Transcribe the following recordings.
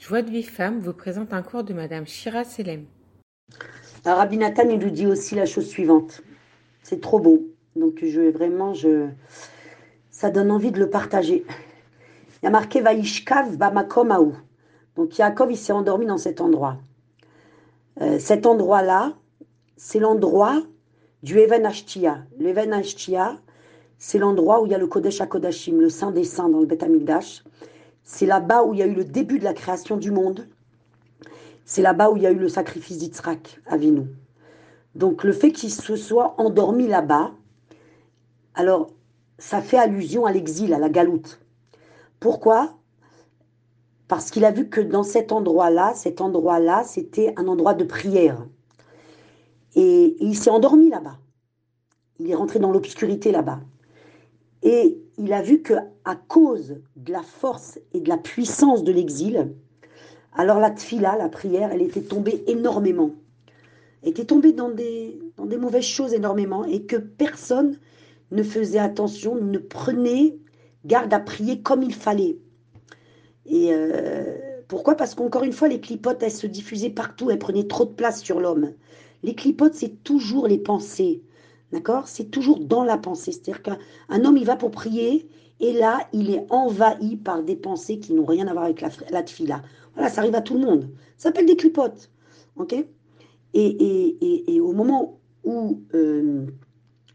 Joie de vie femme vous présente un cours de Madame Shira Selem. Rabbi Nathan, il nous dit aussi la chose suivante. C'est trop beau. Donc je vraiment, je, ça donne envie de le partager. Il y a marqué Vaishkav Bamakom Aou. Donc Yaakov, il s'est endormi dans cet endroit. Euh, cet endroit-là, c'est l'endroit du Even Ashtia. L'Even Ashtia, c'est l'endroit où il y a le Kodesh HaKodashim, le Saint des Saints dans le Beth Amikdash. C'est là-bas où il y a eu le début de la création du monde. C'est là-bas où il y a eu le sacrifice d'Yitzhak, Avinu. Donc le fait qu'il se soit endormi là-bas, alors ça fait allusion à l'exil, à la galoute. Pourquoi? Parce qu'il a vu que dans cet endroit-là, cet endroit-là, c'était un endroit de prière. Et, il s'est endormi là-bas. Il est rentré dans l'obscurité là-bas. Et il a vu que à cause de la force et de la puissance de l'exil, alors la tfila, la prière, elle était tombée énormément. Elle était tombée dans des, mauvaises choses énormément et que personne ne faisait attention, ne prenait garde à prier comme il fallait. Et euh, pourquoi? Parce qu'encore une fois, les clipotes, elles se diffusaient partout, elles prenaient trop de place sur l'homme. Les clipotes, c'est toujours les pensées. D'accord? C'est toujours dans la pensée. C'est-à-dire qu'un homme, il va pour prier, et là, il est envahi par des pensées qui n'ont rien à voir avec la, la tfila. Voilà, ça arrive à tout le monde. Ça s'appelle des clipotes. OK? Et, et, et, au moment où, euh,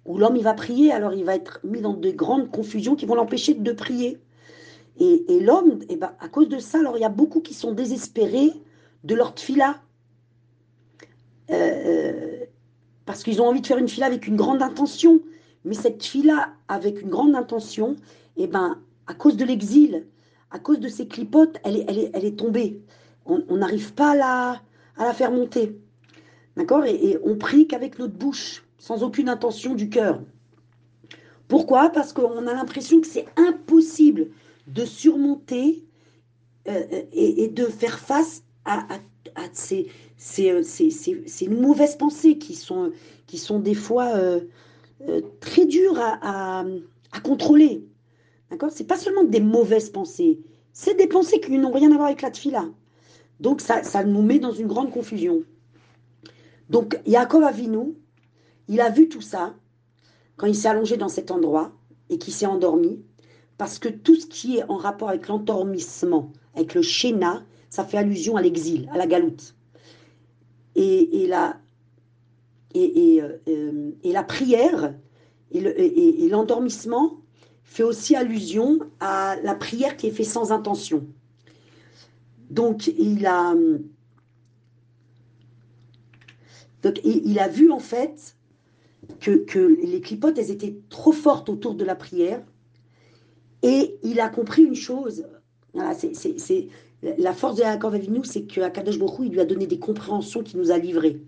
où l'homme, il va prier, alors il va être mis dans de grandes confusions qui vont l'empêcher de prier. Et, et l'homme, et eh ben, à cause de ça, alors il y a beaucoup qui sont désespérés de leur tfila. Euh, parce qu'ils ont envie de faire une fila avec une grande intention. Mais cette fila avec une grande intention, eh ben, à cause de l'exil, à cause de ces clipotes, elle est, elle est, elle est tombée. On n'arrive pas à la, à la faire monter. D'accord? Et, on prie qu'avec notre bouche, sans aucune intention du cœur. Pourquoi? Parce qu'on a l'impression que c'est impossible de surmonter euh, et, de faire face à, ces, c'est une mauvaise pensée qui sont, qui sont des fois euh, euh, très dures à, à, contrôler. D'accord? C'est pas seulement des mauvaises pensées, c'est des pensées qui n'ont rien à voir avec la tfila. Donc ça, ça nous met dans une grande confusion. Donc Yaakov Avinu, il a vu tout ça quand il s'est allongé dans cet endroit et qu'il s'est endormi, parce que tout ce qui est en rapport avec l'endormissement, avec le shéna, ça fait allusion à l'exil, à la galoute et, la, et, euh, et, la prière et l'endormissement fait aussi allusion à la prière qui est faite sans intention. Donc il a, vu en fait que, les clipotes, étaient trop fortes autour de la prière. Et il a compris une chose. La force de Yaakov Avinu, c'est que Akadosh il lui a donné des compréhensions qu'il nous a livrées.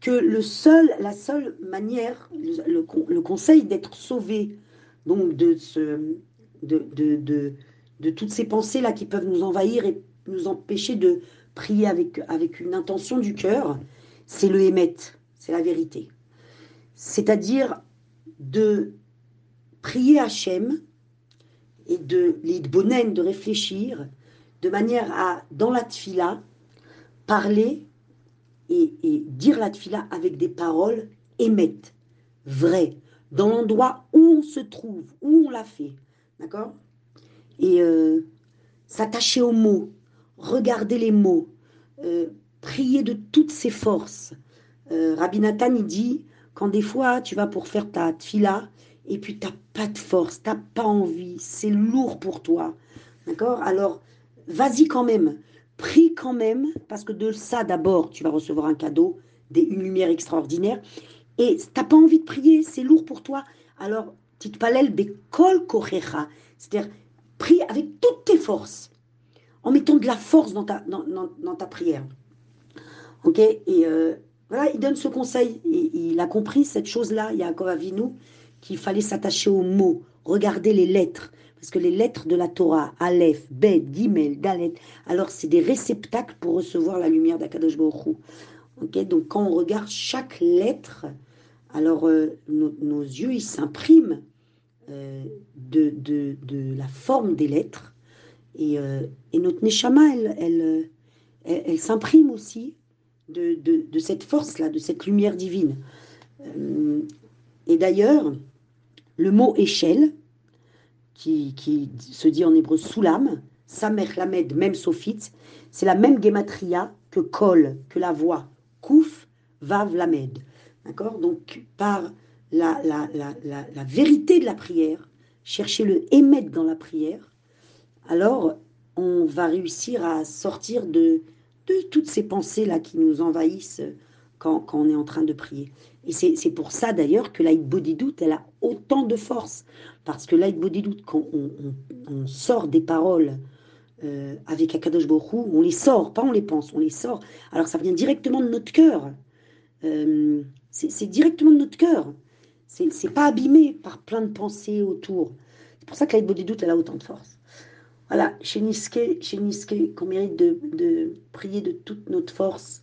Que le seul, la seule manière, le, conseil d'être sauvé, donc de, toutes ces pensées-là qui peuvent nous envahir et nous empêcher de prier avec, une intention du cœur, c'est le émet, c'est la vérité. C'est-à-dire de prier Hachem et de les de réfléchir de manière à, dans la tfila, parler et, dire la tfila avec des paroles émettes, vraies, dans l'endroit où on se trouve, où on l'a fait. D'accord? Et euh, s'attacher aux mots, regarder les mots, euh, prier de toutes ses forces. Euh, Rabbi Nathan, il dit, quand des fois tu vas pour faire ta tfila, et puis tu n'as pas de force, tu n'as pas envie, c'est lourd pour toi. D'accord? Alors, vas-y quand même, prie quand même, parce que de ça d'abord, tu vas recevoir un cadeau, des, une lumière extraordinaire. Et t'as pas envie de prier, c'est lourd pour toi. Alors, titpalel bekol kochecha, c'est-à-dire prie avec toutes tes forces, en mettant de la force dans ta, dans, dans, ta prière. Ok Et euh, voilà, il donne ce conseil. Et, il a compris cette chose-là, Yaakov Avinu, qu'il fallait s'attacher aux mots, regarder les lettres, parce que les lettres de la Torah, Aleph, Bet, Gimel, Dalet, alors c'est des réceptacles pour recevoir la lumière d'Akadosh Baruch okay Donc quand on regarde chaque lettre, alors euh, nos, yeux, ils s'impriment euh, de, la forme des lettres. Et, euh, et notre Neshama, elle, elle, s'imprime aussi de, de, cette force-là, de cette lumière divine. Et d'ailleurs, le mot échelle, qui, qui, se dit en hébreu soulam, samer lamed, même sophite, c'est la même gematria que kol, que la voix, kouf, vav lamed. D'accord? Donc, par la, la, la, la, vérité de la prière, chercher le émettre dans la prière, alors on va réussir à sortir de, de toutes ces pensées-là qui nous envahissent quand, on est en train de prier. Et c'est pour ça d'ailleurs que l'aïd doute elle a autant de force. Parce que l'aïd doute quand on, sort des paroles euh, avec Akadosh Borou, on les sort, pas on les pense, on les sort. Alors ça vient directement de notre cœur. Euh, c'est directement de notre cœur. C'est pas abîmé par plein de pensées autour. C'est pour ça que l'aïd doute elle a autant de force. Voilà, chez Niske, chez qu'on mérite de, de prier de toute notre force